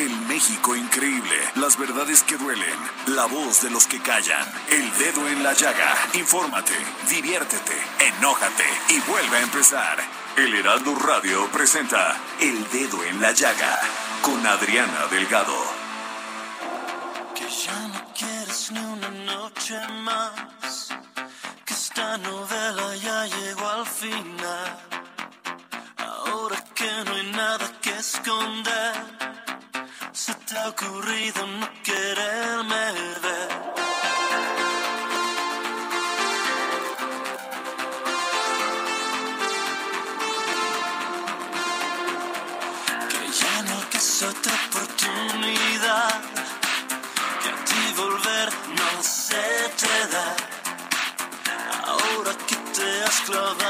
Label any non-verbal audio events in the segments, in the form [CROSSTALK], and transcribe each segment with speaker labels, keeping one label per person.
Speaker 1: El México increíble, las verdades que duelen, la voz de los que callan, el dedo en la llaga. Infórmate, diviértete, enójate y vuelve a empezar. El Heraldo Radio presenta El Dedo en la Llaga con Adriana Delgado.
Speaker 2: Que ya no quieres ni una noche más, que esta novela ya llegó al final. Ahora que no hay nada que esconder, se te ha ocurrido no quererme ver. Que ya no quiso otra oportunidad que a ti volver no se te da. Ahora que te has clavado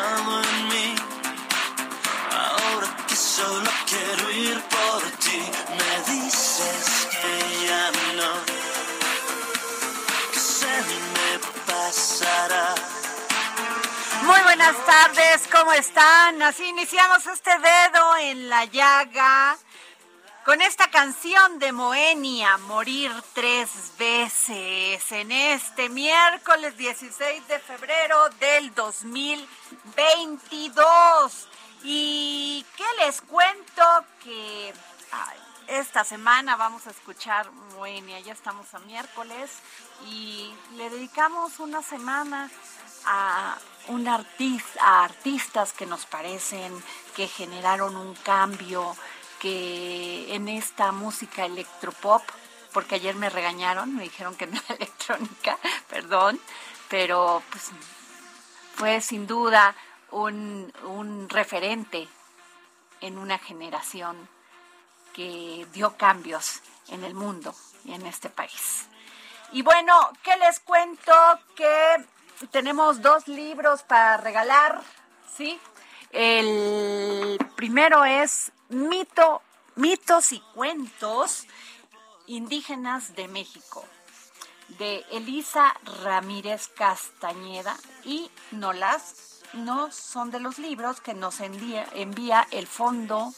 Speaker 3: buenas tardes, ¿cómo están? Así iniciamos este dedo en la llaga con esta canción de Moenia, Morir tres veces, en este miércoles 16 de febrero del 2022. ¿Y qué les cuento? Que esta semana vamos a escuchar Moenia, ya estamos a miércoles y le dedicamos una semana a un artista, a artistas que nos parecen que generaron un cambio que en esta música electropop, porque ayer me regañaron, me dijeron que no era [LAUGHS] electrónica, perdón, pero pues fue sin duda un, un referente en una generación que dio cambios en el mundo y en este país. Y bueno, ¿qué les cuento? Que tenemos dos libros para regalar, ¿sí? El primero es Mito, Mitos y Cuentos Indígenas de México, de Elisa Ramírez Castañeda y Nolas. No son de los libros que nos envía, envía el Fondo,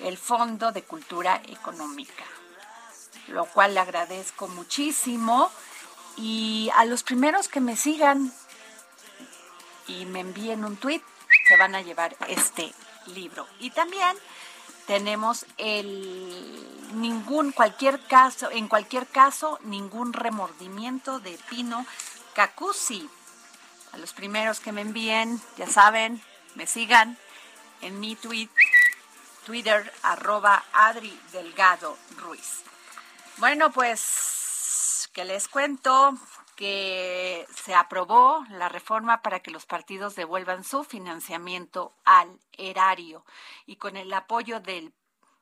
Speaker 3: el Fondo de Cultura Económica, lo cual le agradezco muchísimo. Y a los primeros que me sigan y me envíen un tweet, se van a llevar este libro. Y también tenemos el ningún cualquier caso, en cualquier caso, ningún remordimiento de Pino Cacusi. A los primeros que me envíen, ya saben, me sigan en mi tweet, Twitter, arroba Adri Delgado Ruiz. Bueno, pues, que les cuento? que se aprobó la reforma para que los partidos devuelvan su financiamiento al erario y con el apoyo del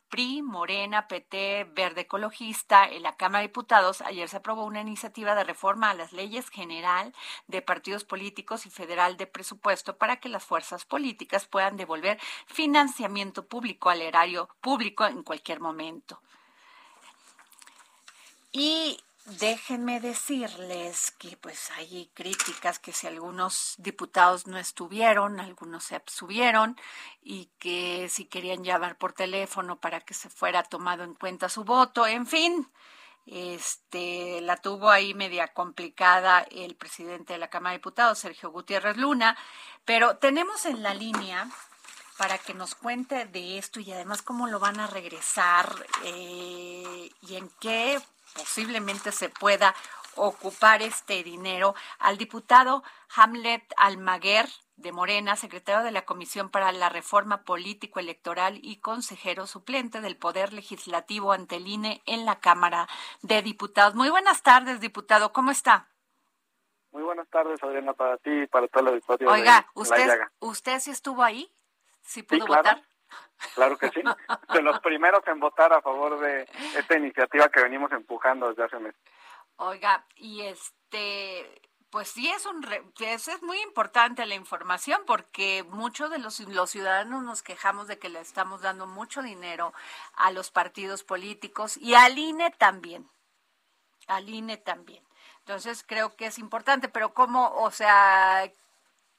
Speaker 3: PRI, Morena, PT, Verde Ecologista, en la Cámara de Diputados, ayer se aprobó una iniciativa de reforma a las leyes general de partidos políticos y federal de presupuesto para que las fuerzas políticas puedan devolver financiamiento público al erario público en cualquier momento. Y Déjenme decirles que pues hay críticas que si algunos diputados no estuvieron, algunos se abstuvieron y que si querían llamar por teléfono para que se fuera tomado en cuenta su voto, en fin, este la tuvo ahí media complicada el presidente de la Cámara de Diputados, Sergio Gutiérrez Luna, pero tenemos en la línea para que nos cuente de esto y además cómo lo van a regresar eh, y en qué posiblemente se pueda ocupar este dinero al diputado Hamlet Almaguer de Morena, secretario de la Comisión para la Reforma Político Electoral y consejero suplente del Poder Legislativo ante el INE en la Cámara de Diputados. Muy buenas tardes, diputado. ¿Cómo está?
Speaker 4: Muy buenas tardes, Adriana, para ti y para toda la auditorio.
Speaker 3: Oiga, usted, ¿usted sí estuvo ahí? ¿Sí pudo votar?
Speaker 4: Claro que sí. de los primeros en votar a favor de esta iniciativa que venimos empujando desde hace meses.
Speaker 3: Oiga, y este, pues sí es un es muy importante la información porque muchos de los, los ciudadanos nos quejamos de que le estamos dando mucho dinero a los partidos políticos y al INE también. Al INE también. Entonces creo que es importante, pero ¿cómo, o sea,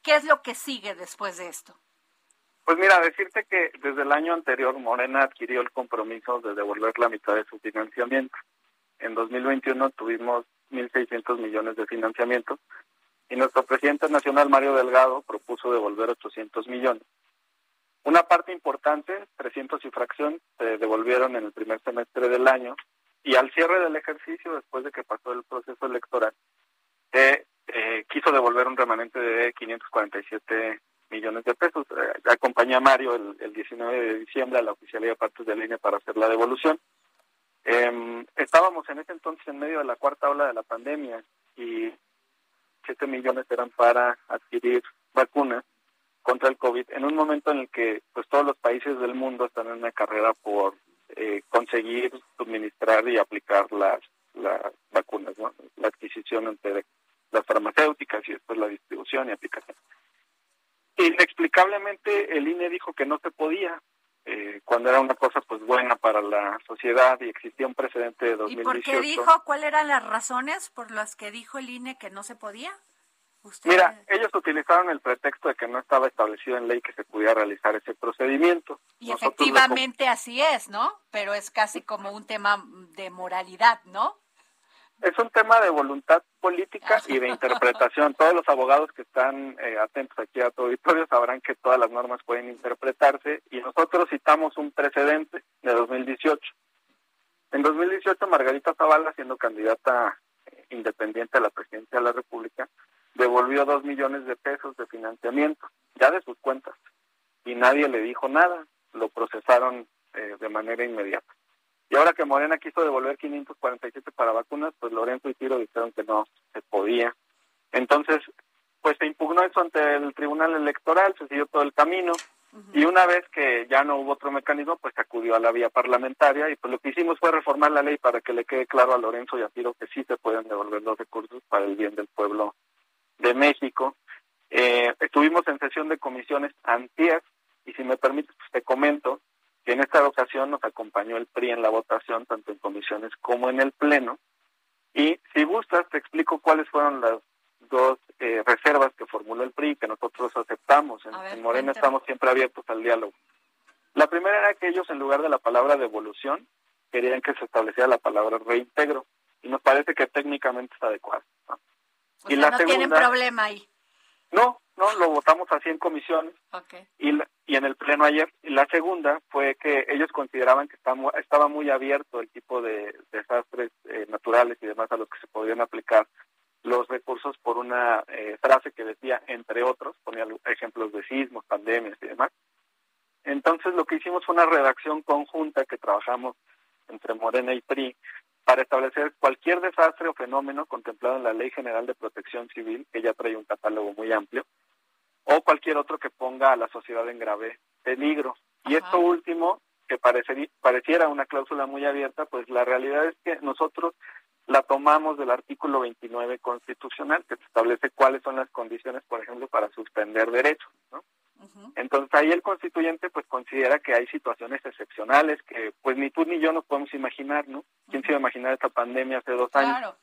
Speaker 3: qué es lo que sigue después de esto?
Speaker 4: Pues mira, decirte que desde el año anterior Morena adquirió el compromiso de devolver la mitad de su financiamiento. En 2021 tuvimos 1.600 millones de financiamiento y nuestro presidente nacional Mario Delgado propuso devolver 800 millones. Una parte importante, 300 y fracción, se devolvieron en el primer semestre del año y al cierre del ejercicio, después de que pasó el proceso electoral, eh, quiso devolver un remanente de 547 millones de pesos. Eh, acompañé a Mario el, 19 de diciembre a la oficialía de partes de línea para hacer la devolución. Em, estábamos en ese entonces en medio de la cuarta ola de la pandemia y 7 millones eran para adquirir vacunas contra el COVID en un momento en el que pues todos los países del mundo están en una carrera por eh, conseguir suministrar y aplicar las, las vacunas, la adquisición entre las farmacéuticas y después la distribución y aplicación. Inexplicablemente el INE dijo que no se podía, eh, cuando era una cosa pues buena para la sociedad y existía un precedente de 2018. ¿Y por qué
Speaker 3: dijo? ¿Cuáles eran las razones por las que dijo el INE que no se podía?
Speaker 4: Mira, ellos utilizaron el pretexto de que no estaba establecido en ley que se pudiera realizar ese procedimiento.
Speaker 3: Y efectivamente así es, ¿no? Pero es casi como un tema de moralidad, ¿no?
Speaker 4: Es un tema de voluntad política y de [LAUGHS] interpretación. Todos los abogados que están eh, atentos aquí a tu auditorio sabrán que todas las normas pueden interpretarse y nosotros citamos un precedente de 2018. En 2018, Margarita Zavala, siendo candidata eh, independiente a la presidencia de la República, devolvió dos millones de pesos de financiamiento, ya de sus cuentas, y nadie le dijo nada, lo procesaron eh, de manera inmediata. Y ahora que Morena quiso devolver 547 para vacunas, pues Lorenzo y Tiro dijeron que no se podía. Entonces, pues se impugnó eso ante el Tribunal Electoral, se siguió todo el camino, y una vez que ya no hubo otro mecanismo, pues acudió a la vía parlamentaria, y pues lo que hicimos fue reformar la ley para que le quede claro a Lorenzo y a Tiro que sí se pueden devolver los recursos para el bien del pueblo de México. Eh, estuvimos en sesión de comisiones antier y si me permites, pues te comento que en esta ocasión nos acompañó el PRI en la votación, tanto en comisiones como en el Pleno. Y si gustas, te explico cuáles fueron las dos eh, reservas que formuló el PRI que nosotros aceptamos. En, Morena estamos siempre abiertos al diálogo. La primera era que ellos, en lugar de la palabra devolución, querían que se estableciera la palabra reintegro. Y nos parece que técnicamente es adecuado
Speaker 3: y la no tienen problema ahí.
Speaker 4: No, no, lo votamos así en comisiones y, y en el pleno ayer. La segunda fue que ellos consideraban que estaba, muy abierto el tipo de desastres eh, naturales y demás a los que se podían aplicar los recursos por una eh, frase que decía entre otros, ponía ejemplos de sismos, pandemias y demás. Entonces lo que hicimos fue una redacción conjunta que trabajamos entre Morena y PRI para establecer cualquier desastre o fenómeno contemplado en la Ley General de Protección Civil, que ya trae un catálogo muy amplio, o cualquier otro que ponga a la sociedad en grave peligro. Y esto último, que pareciera una cláusula muy abierta, pues la realidad es que nosotros la tomamos del artículo 29 constitucional, que establece cuáles son las condiciones, por ejemplo, para suspender derechos. ¿no? Entonces ahí el constituyente pues considera que hay situaciones excepcionales que pues ni tú ni yo nos podemos imaginar, ¿no? ¿Quién se iba a imaginar esta pandemia hace dos años?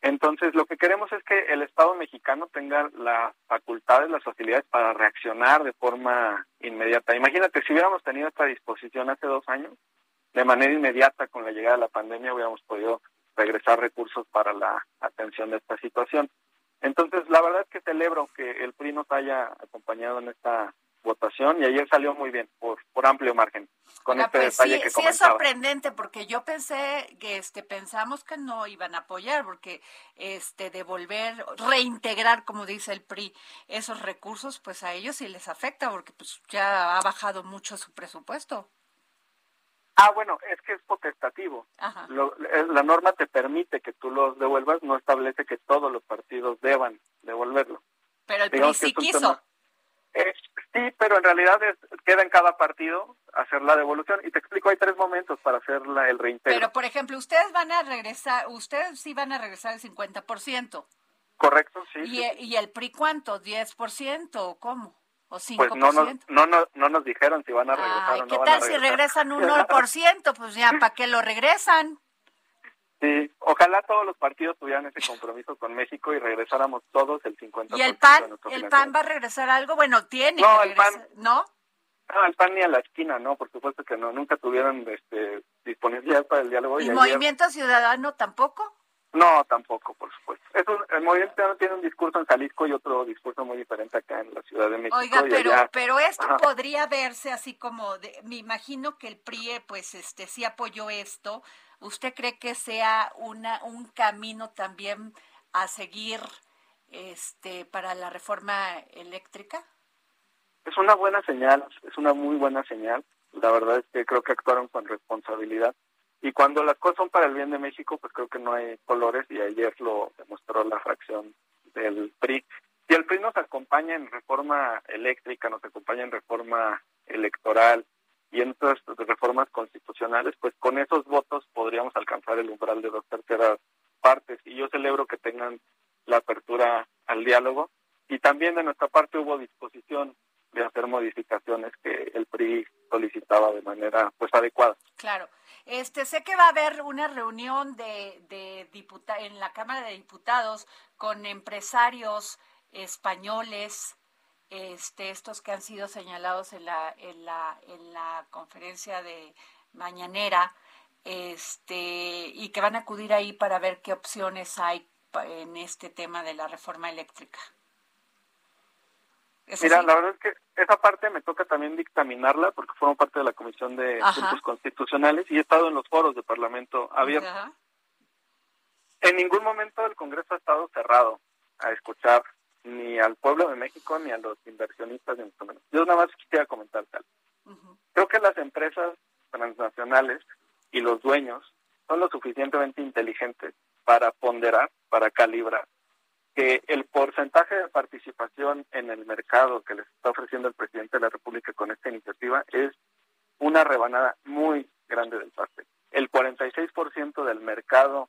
Speaker 4: Entonces lo que queremos es que el Estado mexicano tenga las facultades, las facilidades para reaccionar de forma inmediata. Imagínate, si hubiéramos tenido esta disposición hace dos años, de manera inmediata con la llegada de la pandemia hubiéramos podido regresar recursos para la atención de esta situación. Entonces, la verdad es que celebro que el PRI nos haya acompañado en esta votación y ayer salió muy bien, por, por amplio margen. Con este
Speaker 3: pues
Speaker 4: detalle
Speaker 3: sí,
Speaker 4: que
Speaker 3: sí es sorprendente porque yo pensé que este pensamos que no iban a apoyar porque este devolver reintegrar como dice el PRI esos recursos pues a ellos sí les afecta porque pues ya ha bajado mucho su presupuesto.
Speaker 4: Ah, bueno, es que es potestativo. Lo- eh, la norma te permite que tú los devuelvas, no establece que todos los partidos deban devolverlo.
Speaker 3: Pero el PRI
Speaker 4: Digamos
Speaker 3: sí quiso.
Speaker 4: tema- Eh, sí, pero en realidad es- queda en cada partido hacer la devolución. Y te explico, hay tres momentos para hacer la- el reintegro.
Speaker 3: Pero por ejemplo, ustedes van a regresar, ustedes sí van a regresar el 50%.
Speaker 4: ¿Correcto? Sí.
Speaker 3: ¿Y,
Speaker 4: sí.
Speaker 3: e- y el PRI cuánto? ¿10% o cómo? ¿O 5%?
Speaker 4: Pues no nos, no, no nos dijeron si van a regresar
Speaker 3: Ay,
Speaker 4: o no
Speaker 3: ¿qué
Speaker 4: van a
Speaker 3: tal si regresan un 1%? Pues ya, ¿para qué lo regresan?
Speaker 4: Sí, ojalá todos los partidos tuvieran ese compromiso con México y regresáramos todos el 50%.
Speaker 3: ¿Y el
Speaker 4: de
Speaker 3: PAN?
Speaker 4: nuestro
Speaker 3: ¿El. PAN va a regresar algo? Bueno, tiene
Speaker 4: No,
Speaker 3: que
Speaker 4: el PAN-
Speaker 3: ¿no?
Speaker 4: No, el PAN ni a la esquina, no, por supuesto que no, nunca tuvieron este, disponibilidad para el diálogo.
Speaker 3: ¿Y
Speaker 4: ayer-
Speaker 3: Movimiento Ciudadano tampoco?
Speaker 4: No, tampoco, por supuesto. Es un- el Movimiento Ciudadano tiene un discurso en Jalisco y otro discurso muy diferente acá en la Ciudad de México.
Speaker 3: Oiga,
Speaker 4: y
Speaker 3: pero,
Speaker 4: allá-
Speaker 3: pero esto
Speaker 4: Ajá.
Speaker 3: podría verse así como, de- me imagino que el PRI, pues, este, sí apoyó esto. ¿Usted cree que sea una, un camino también a seguir, este, para la reforma eléctrica?
Speaker 4: Es una buena señal, es una muy buena señal. La verdad es que creo que actuaron con responsabilidad. Y cuando las cosas son para el bien de México, pues creo que no hay colores y ayer lo demostró la fracción del PRI. Si el PRI nos acompaña en reforma eléctrica, nos acompaña en reforma electoral y en otras reformas constitucionales, pues con esos votos podríamos alcanzar el umbral de dos terceras partes. Y yo celebro que tengan la apertura al diálogo. Y también de nuestra parte hubo disposición de hacer modificaciones que el PRI solicitaba de manera pues adecuada.
Speaker 3: Claro. Este, sé que va a haber una reunión de, de diputa en la Cámara de Diputados con empresarios españoles, este, estos que han sido señalados en la, en la, en la conferencia de mañanera, este, y que van a acudir ahí para ver qué opciones hay en este tema de la reforma eléctrica. ¿Es
Speaker 4: Mira, la verdad es que esa parte me toca también dictaminarla porque formo parte de la Comisión de. Asuntos Constitucionales y he estado en los foros de Parlamento abierto.
Speaker 3: Ajá.
Speaker 4: En ningún momento el Congreso ha estado cerrado a escuchar ni al pueblo de México ni a los inversionistas ni mucho menos. Yo nada más quisiera comentar tal. Creo que las empresas transnacionales y los dueños son lo suficientemente inteligentes para ponderar, para calibrar que el porcentaje de participación en el mercado que les está ofreciendo el presidente de la República con esta iniciativa es una rebanada muy grande del pastel. El 46% del mercado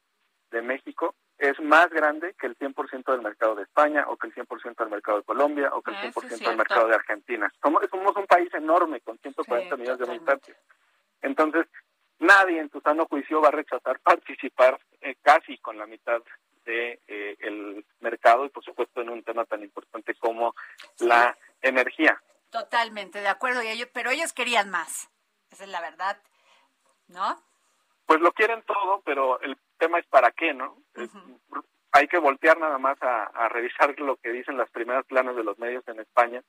Speaker 4: de México es más grande que el 100% del mercado de España o que el 100% del mercado de Colombia o que el
Speaker 3: Ah,
Speaker 4: 100%
Speaker 3: eso es
Speaker 4: del mercado de Argentina. Somos, somos un país enorme con 140
Speaker 3: Sí,
Speaker 4: millones de habitantes. Entonces, nadie en su sano juicio va a rechazar participar eh, casi con la mitad de eh, el mercado y por supuesto en un tema tan importante como la energía.
Speaker 3: Totalmente, de acuerdo, y ellos, pero ellos querían más. Esa es la verdad, ¿no?
Speaker 4: Pues lo quieren todo, pero el tema es para qué, ¿no? Hay que voltear nada más a, a revisar lo que dicen las primeras planas de los medios en España.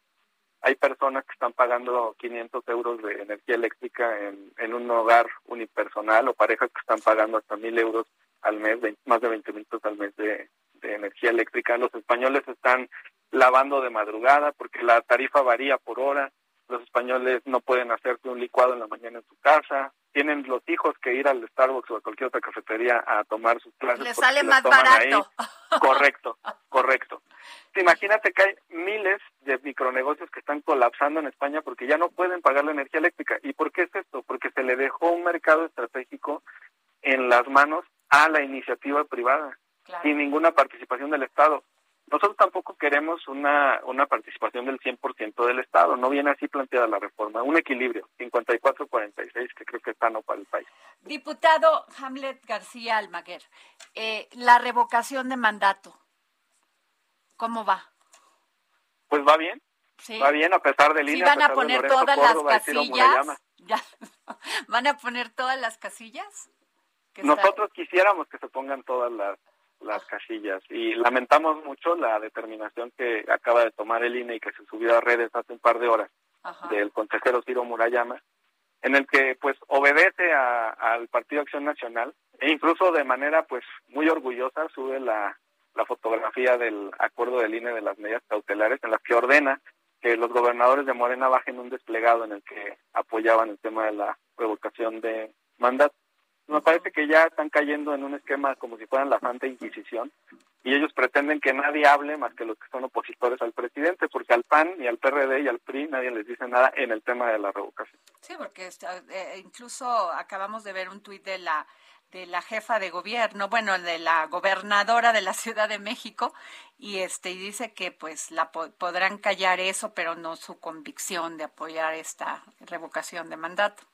Speaker 4: Hay personas que están pagando 500 euros de energía eléctrica en, en un hogar unipersonal o parejas que están pagando hasta 1000 euros al mes, vein- más de 20 mil pesos al mes de, de energía eléctrica. Los españoles están lavando de madrugada porque la tarifa varía por hora. Los españoles no pueden hacerse un licuado en la mañana en su casa. Tienen los hijos que ir al Starbucks o a cualquier otra cafetería a tomar sus clases.
Speaker 3: Les sale más barato.
Speaker 4: ahí. [LAUGHS] Correcto, correcto. Imagínate que hay miles de micronegocios que están colapsando en España porque ya no pueden pagar la energía eléctrica. ¿Y por qué es esto? Porque se le dejó un mercado estratégico en las manos a la iniciativa privada
Speaker 3: Claro.
Speaker 4: sin ninguna participación del Estado. Nosotros tampoco queremos una, una participación del 100% del Estado, no viene así planteada la reforma, un equilibrio, 54-46, que creo que es sano para el país.
Speaker 3: Diputado Hamlet García Almaguer, eh, la revocación de mandato, ¿cómo va?
Speaker 4: Pues va bien,
Speaker 3: ¿Sí?
Speaker 4: va bien a pesar del
Speaker 3: ¿Sí
Speaker 4: INE,
Speaker 3: van a
Speaker 4: de
Speaker 3: poner todas
Speaker 4: Córdoba
Speaker 3: las casillas? [LAUGHS] Ya. ¿Van a poner todas las casillas? están-
Speaker 4: Nosotros quisiéramos que se pongan todas las, las casillas y lamentamos mucho la determinación que acaba de tomar el INE y que se subió a redes hace un par de horas del consejero Ciro Murayama, en el que pues obedece al Partido Acción Nacional e incluso de manera pues muy orgullosa sube la, la fotografía del acuerdo del INE de las medidas cautelares en las que ordena que los gobernadores de Morena bajen un desplegado en el que apoyaban el tema de la revocación de mandato. Me parece que ya están cayendo en un esquema como si fueran la Santa Inquisición y ellos pretenden que nadie hable más que los que son opositores al presidente, porque al PAN y al PRD y al PRI nadie les dice nada en el tema de la revocación.
Speaker 3: Sí, porque eh, incluso acabamos de ver un tuit de la de la jefa de gobierno, bueno, de la gobernadora de la Ciudad de México, y este y dice que pues la podrán callar eso, pero no su convicción de apoyar esta revocación de mandato.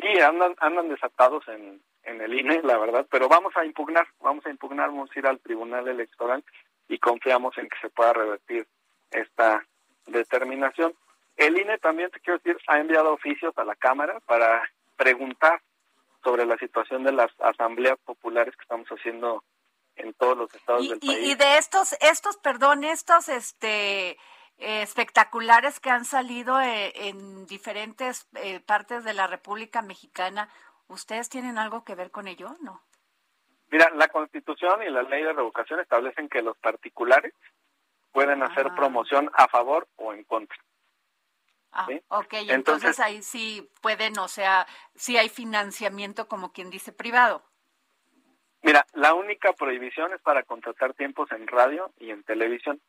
Speaker 4: Sí, andan, andan desatados en, en el INE, la verdad, pero vamos a impugnar, vamos a impugnar, vamos a ir al Tribunal Electoral y confiamos en que se pueda revertir esta determinación. El INE también, te quiero decir, ha enviado oficios a la Cámara para preguntar sobre la situación de las asambleas populares que estamos haciendo en todos los estados del país.
Speaker 3: Y de estos, estos, perdón, estos, este, eh, espectaculares que han salido eh, en diferentes eh, partes de la República Mexicana, ¿ustedes tienen algo que ver con ello? No.
Speaker 4: Mira, la Constitución y la ley de revocación establecen que los particulares pueden hacer ah. promoción a favor o en contra.
Speaker 3: Ah, ok, entonces, ahí sí pueden, o sea, sí hay financiamiento como quien dice privado.
Speaker 4: Mira, la única prohibición es para contratar tiempos en radio y en televisión.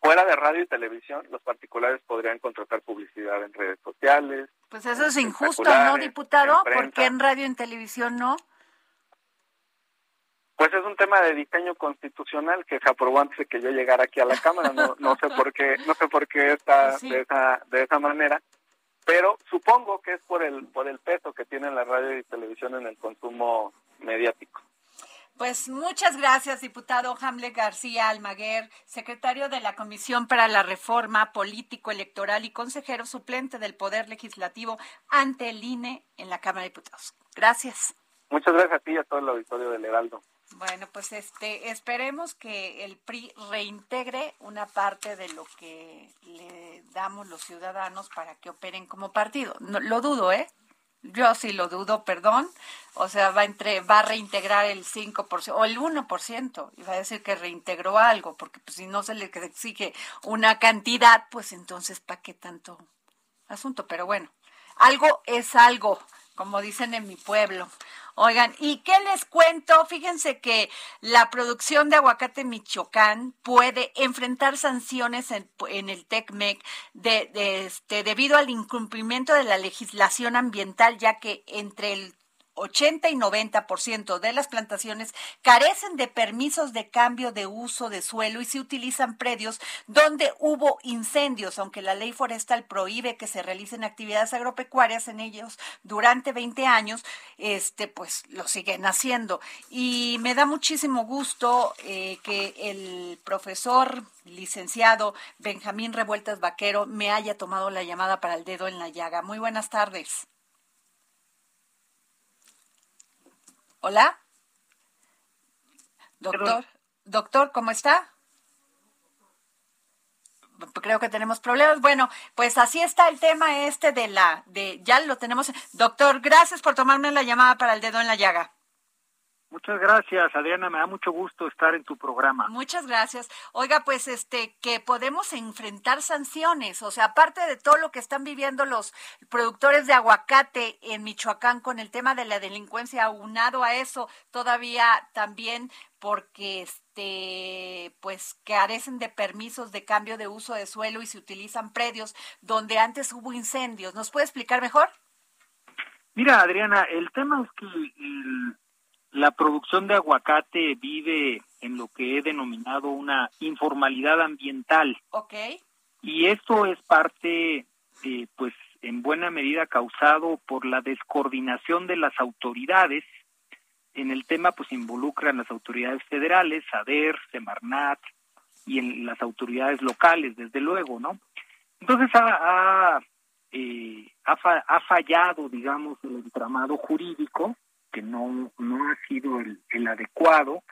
Speaker 4: Fuera de radio y televisión, los particulares podrían contratar publicidad en redes sociales.
Speaker 3: Pues eso es injusto, ¿no, diputado? ¿Por qué en radio y en televisión no?
Speaker 4: Pues es un tema de diseño constitucional que se aprobó antes de que yo llegara aquí a la Cámara. No, no sé por qué, no sé por qué está [LAUGHS] de esa de esa manera, pero supongo que es por el por el peso que tiene la radio y televisión en el consumo mediático.
Speaker 3: Pues muchas gracias, diputado Hamlet García Almaguer, secretario de la Comisión para la Reforma Político Electoral y consejero suplente del Poder Legislativo ante el INE en la Cámara de Diputados. Gracias.
Speaker 4: Muchas gracias a ti y a todo el auditorio del Heraldo.
Speaker 3: Bueno, pues este esperemos que el PRI reintegre una parte de lo que le damos los ciudadanos para que operen como partido. No, lo dudo, ¿eh? Yo sí lo dudo, perdón. O sea, va, entre, va a reintegrar el 5% o el 1%. Y va a decir que reintegró algo, porque pues, si no se le exige una cantidad, pues entonces, ¿para qué tanto asunto? Pero bueno, algo es algo, como dicen en mi pueblo. Oigan, ¿y qué les cuento? Fíjense que la producción de aguacate Michoacán puede enfrentar sanciones en, el TECMEC de, este, debido al incumplimiento de la legislación ambiental, ya que entre el 80 y 90% de las plantaciones carecen de permisos de cambio de uso de suelo y se utilizan predios donde hubo incendios, aunque la ley forestal prohíbe que se realicen actividades agropecuarias en ellos durante 20 años, este pues lo siguen haciendo. Y me da muchísimo gusto eh, que el profesor licenciado Benjamín Revueltas Vaquero me haya tomado la llamada para el dedo en la llaga. Muy buenas tardes. Hola. Doctor, doctor, ¿cómo está? Creo que tenemos problemas. Bueno, pues así está el tema este de la, de, ya lo tenemos. Doctor, gracias por tomarme la llamada para el dedo en la llaga.
Speaker 5: Muchas gracias, Adriana. Me da mucho gusto estar en tu programa.
Speaker 3: Muchas gracias. Oiga, pues este que podemos enfrentar sanciones, o sea, aparte de todo lo que están viviendo los productores de aguacate en Michoacán con el tema de la delincuencia, aunado a eso, todavía también porque este pues carecen de permisos de cambio de uso de suelo y se utilizan predios donde antes hubo incendios. ¿Nos puede explicar mejor?
Speaker 5: Mira, Adriana, el tema es que el la producción de aguacate vive en lo que he denominado una informalidad ambiental.
Speaker 3: Ok.
Speaker 5: Y esto es parte, eh, pues, en buena medida causado por la descoordinación de las autoridades. En el tema, pues, involucran las autoridades federales, SADER, Semarnat y en las autoridades locales, desde luego, ¿no? Entonces ha, ha, eh, ha fallado, digamos, el entramado jurídico que no, no ha sido el, el adecuado.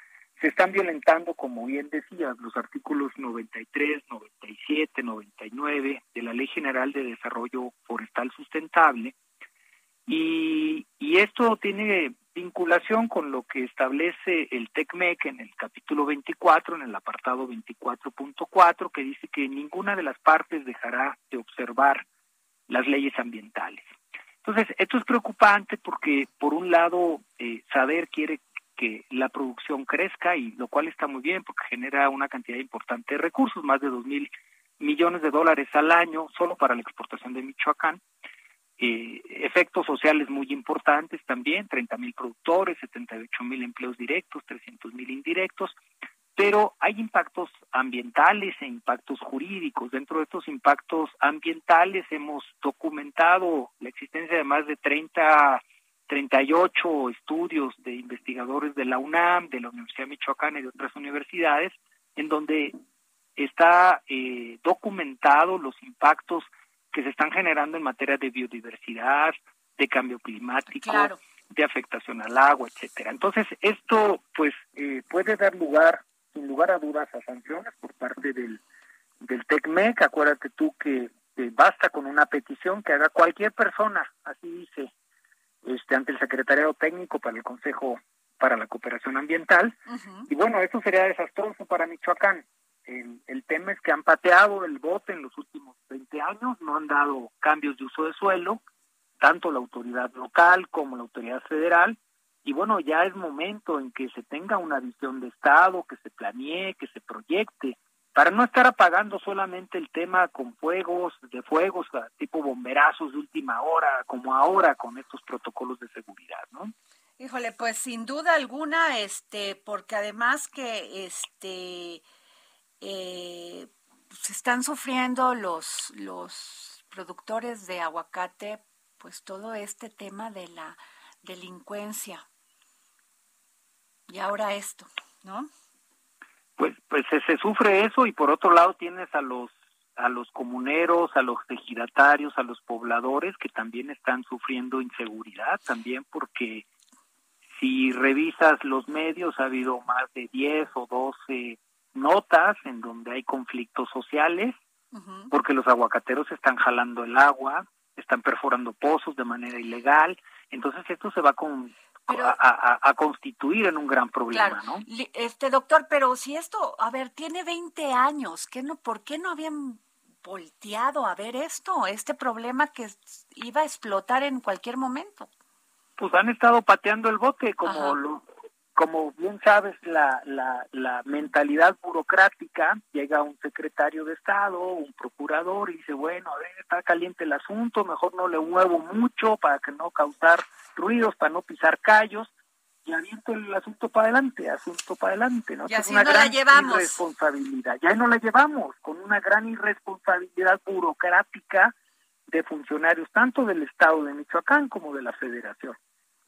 Speaker 5: Se están violentando, como bien decías, los artículos 93, 97, 99 de la Ley Federal de Desarrollo Forestal Sustentable. Y, y esto tiene vinculación con lo que establece el TECMEC en el capítulo 24, en el apartado 24.4, que dice que ninguna de las partes dejará de observar las leyes ambientales. Entonces, esto es preocupante porque, por un lado, eh, Saber quiere que la producción crezca, y lo cual está muy bien porque genera una cantidad importante de recursos, más de dos mil millones de dólares al año solo para la exportación de Michoacán. Eh, efectos sociales muy importantes también, 30 mil productores, 78 mil empleos directos, 300 mil indirectos, pero hay impactos ambientales e impactos jurídicos. Dentro de estos impactos ambientales hemos documentado la existencia de más de 30, 38 estudios de investigadores de la UNAM, de la Universidad de Michoacán y de otras universidades, en donde está eh, documentado los impactos que se están generando en materia de biodiversidad, de cambio climático, de afectación al agua, etcétera. Entonces, esto pues eh, puede dar lugar, sin lugar a dudas, a sanciones por parte del, del TECMEC. Acuérdate tú que basta con una petición que haga cualquier persona, así dice, este ante el Secretariado Técnico para el Consejo para la Cooperación Ambiental. Y bueno, eso sería desastroso para Michoacán. El, el, tema es que han pateado el bote en los últimos 20 años, no han dado cambios de uso de suelo, tanto la autoridad local como la autoridad federal, y bueno, ya es momento en que se tenga una visión de Estado, que se planee, que se proyecte, para no estar apagando solamente el tema con fuegos, de fuegos tipo bomberazos de última hora, como ahora con estos protocolos de seguridad, ¿no?
Speaker 3: Híjole, pues sin duda alguna, este, porque además que este eh, se están sufriendo los, los productores de aguacate, pues todo este tema de la delincuencia. Y ahora esto, ¿no?
Speaker 5: Pues, pues se, sufre eso y por otro lado tienes a los a los comuneros, a los ejidatarios, a los pobladores que también están sufriendo inseguridad también porque si revisas los medios ha habido más de 10 o 12 notas en donde hay conflictos sociales, porque los aguacateros están jalando el agua, están perforando pozos de manera ilegal, entonces esto se va con, a, constituir en un gran problema, ¿no?
Speaker 3: Este doctor, pero si esto, a ver, tiene 20 años, ¿qué no, ¿por qué no habían volteado a ver esto, este problema que iba a explotar en cualquier momento?
Speaker 5: Pues han estado pateando el bote, como lo, como bien sabes, la, la, la mentalidad burocrática, llega un secretario de Estado, un procurador y dice, bueno, a ver, está caliente el asunto, mejor no le muevo mucho para que no causar ruidos, para no pisar callos, y aviento el asunto para adelante, asunto para adelante, ¿no?
Speaker 3: Y así no la llevamos.
Speaker 5: irresponsabilidad, ya no la llevamos, con una gran irresponsabilidad burocrática de funcionarios tanto del Estado de Michoacán como de la Federación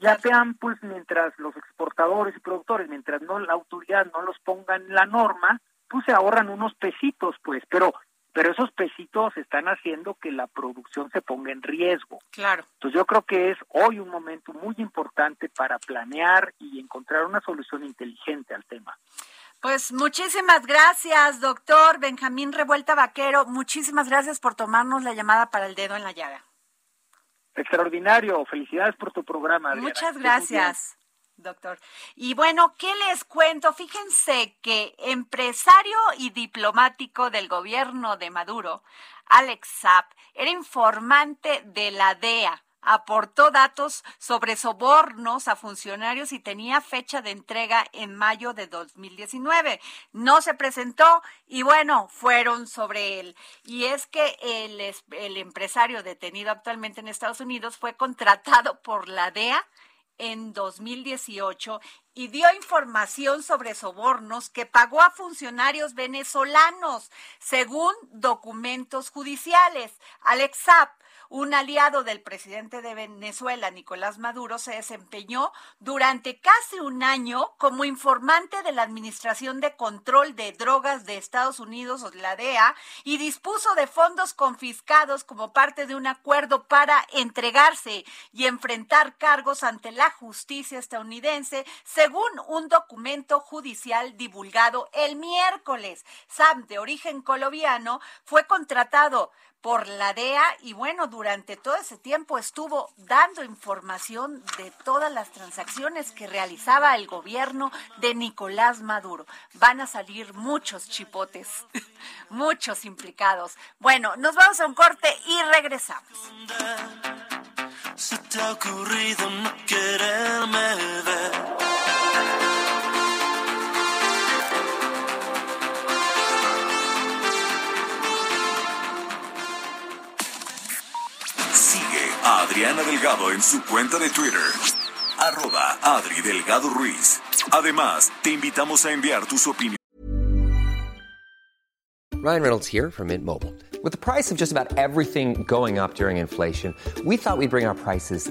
Speaker 5: ya sean pues mientras los exportadores y productores, mientras no la autoridad no los ponga en la norma, pues se ahorran unos pesitos pues, pero pero esos pesitos están haciendo que la producción se ponga en riesgo.
Speaker 3: Claro.
Speaker 5: Entonces yo creo que es hoy un momento muy importante para planear y encontrar una solución inteligente al tema.
Speaker 3: Pues muchísimas gracias, doctor Benjamín Revuelta Vaquero. Muchísimas gracias por tomarnos la llamada para el dedo en la llaga.
Speaker 5: Extraordinario, felicidades por tu programa.
Speaker 3: Muchas gracias, doctor. Y bueno, ¿qué les cuento? Fíjense que empresario y diplomático del gobierno de Maduro, Alex Zapp, era informante de la DEA aportó datos sobre sobornos a funcionarios y tenía fecha de entrega en mayo de 2019. No se presentó y bueno, fueron sobre él. Y es que el, empresario detenido actualmente en Estados Unidos fue contratado por la DEA en 2018 y dio información sobre sobornos que pagó a funcionarios venezolanos, según documentos judiciales. Alex Zapp un aliado del presidente de Venezuela, Nicolás Maduro, se desempeñó durante casi un año como informante de la Administración de Control de Drogas de Estados Unidos, la DEA, y dispuso de fondos confiscados como parte de un acuerdo para entregarse y enfrentar cargos ante la justicia estadounidense, según un documento judicial divulgado el miércoles. Sam, de origen colombiano, fue contratado por la DEA y bueno, durante todo ese tiempo estuvo dando información de todas las transacciones que realizaba el gobierno de Nicolás Maduro. Van a salir muchos chipotes, [LAUGHS] muchos implicados. Bueno, nos vamos a un corte y regresamos.
Speaker 2: Se te ha ocurrido quererme ver.
Speaker 1: A Adriana Delgado en su cuenta de Twitter, arroba Adri Delgado Ruiz. Además, te invitamos a enviar tus opiniones.
Speaker 6: Ryan Reynolds here from Mint Mobile. With the price of just about everything going up during inflation, we thought we'd bring our prices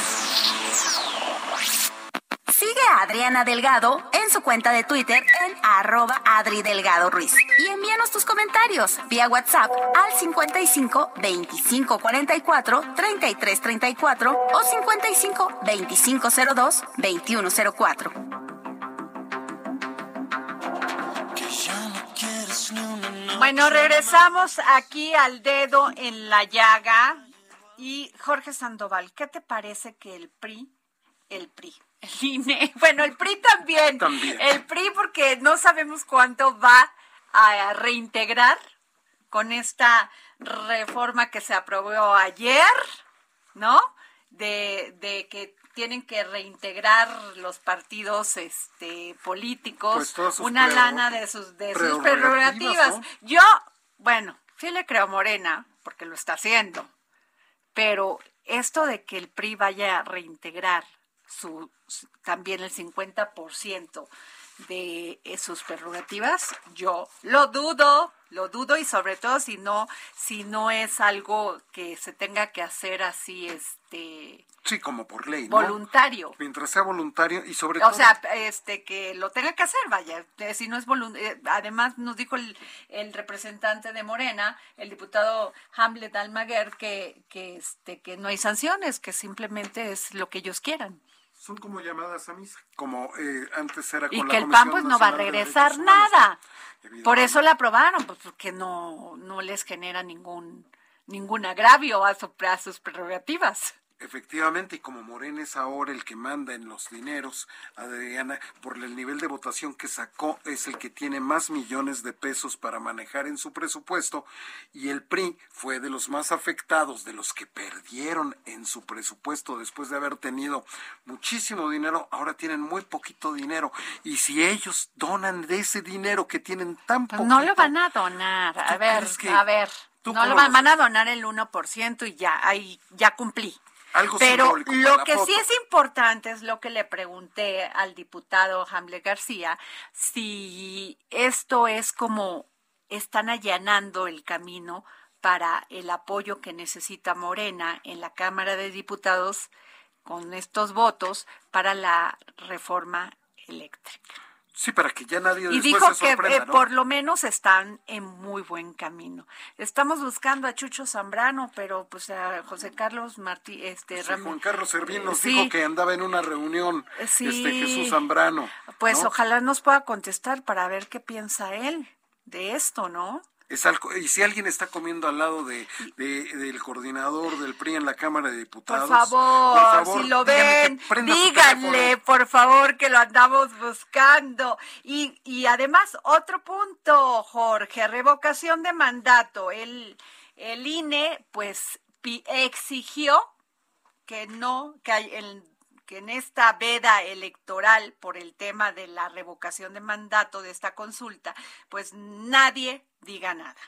Speaker 7: Sigue a Adriana Delgado en su cuenta de Twitter en arroba Adri Delgado Ruiz. Y envíanos tus comentarios vía WhatsApp al 55 25 44 33 34 o 55 25 02 21 04.
Speaker 3: Bueno, regresamos aquí al dedo en la llaga. Y Jorge Sandoval, ¿qué te parece que el PRI, el PRI, el INE, [LAUGHS] bueno, el PRI también,
Speaker 8: También.
Speaker 3: el PRI porque no sabemos cuánto va a reintegrar con esta reforma que se aprobó ayer, ¿no? De, de que tienen que reintegrar los partidos este políticos
Speaker 8: Pues sus
Speaker 3: una lana de sus de sus
Speaker 8: prerrogativas,
Speaker 3: prerrogativas.
Speaker 8: ¿no?
Speaker 3: Yo, bueno, sí le creo a Morena porque lo está haciendo. Pero esto de que el PRI vaya a reintegrar su, también el 50% de eh, sus prerrogativas, yo lo dudo, lo dudo y sobre todo si no si no es algo que se tenga que hacer así este
Speaker 8: Sí, como por ley, ¿no?
Speaker 3: voluntario.
Speaker 8: Mientras sea voluntario y sobre
Speaker 3: O
Speaker 8: todo...
Speaker 3: sea, este que lo tenga que hacer, vaya, eh, si no es voluntario. Además, nos dijo el, el representante de Morena, el diputado Hamlet Almaguer, que, que, este, que no hay sanciones, que simplemente es lo que ellos quieran.
Speaker 8: Son como llamadas a misa, como eh, antes era con
Speaker 3: Y
Speaker 8: la
Speaker 3: que el PAN pues no va a regresar nada. Por eso la aprobaron, pues porque no, no les genera ningún, ningún agravio a, su- a sus prerrogativas.
Speaker 8: Efectivamente, y como Morena es ahora el que manda en los dineros, Adriana, por el nivel de votación que sacó, es el que tiene más millones de pesos para manejar en su presupuesto, y el PRI fue de los más afectados, de los que perdieron en su presupuesto después de haber tenido muchísimo dinero, ahora tienen muy poquito dinero, y si ellos donan de ese dinero que tienen tan
Speaker 3: Pues
Speaker 8: poquito...
Speaker 3: no lo van a donar. A
Speaker 8: ¿Tú
Speaker 3: ver,
Speaker 8: que-
Speaker 3: a ver. No lo van, van a donar el 1% y ya, ahí ya cumplí.
Speaker 8: Algo
Speaker 3: Pero
Speaker 8: simbólico
Speaker 3: lo que sí es importante es lo que le pregunté al diputado Hamlet García, si esto es como están allanando el camino para el apoyo que necesita Morena en la Cámara de Diputados con estos votos para la reforma eléctrica.
Speaker 8: Sí, para que ya nadie
Speaker 3: Y dijo
Speaker 8: se
Speaker 3: que eh,
Speaker 8: ¿no?
Speaker 3: por lo menos están en muy buen camino. Estamos buscando a Chucho Zambrano, pero pues a José Carlos Martí, este
Speaker 8: Sí, Juan Carlos Servín nos
Speaker 3: Sí.
Speaker 8: dijo que andaba en una reunión
Speaker 3: Sí.
Speaker 8: este Jesús Zambrano.
Speaker 3: Pues
Speaker 8: ¿no?
Speaker 3: ojalá nos pueda contestar para ver qué piensa él de esto, ¿no?
Speaker 8: Es y si alguien está comiendo al lado de, de- del coordinador del PRI en la Cámara de
Speaker 3: Por
Speaker 8: Diputados,
Speaker 3: favor,
Speaker 8: por favor,
Speaker 3: si lo ven, díganle, por favor, que lo andamos buscando. Y, y además, otro punto, Jorge, revocación de mandato. El, el INE, pues, exigió que no, que, hay en, que en esta veda electoral por el tema de la revocación de mandato de esta consulta, pues nadie diga nada.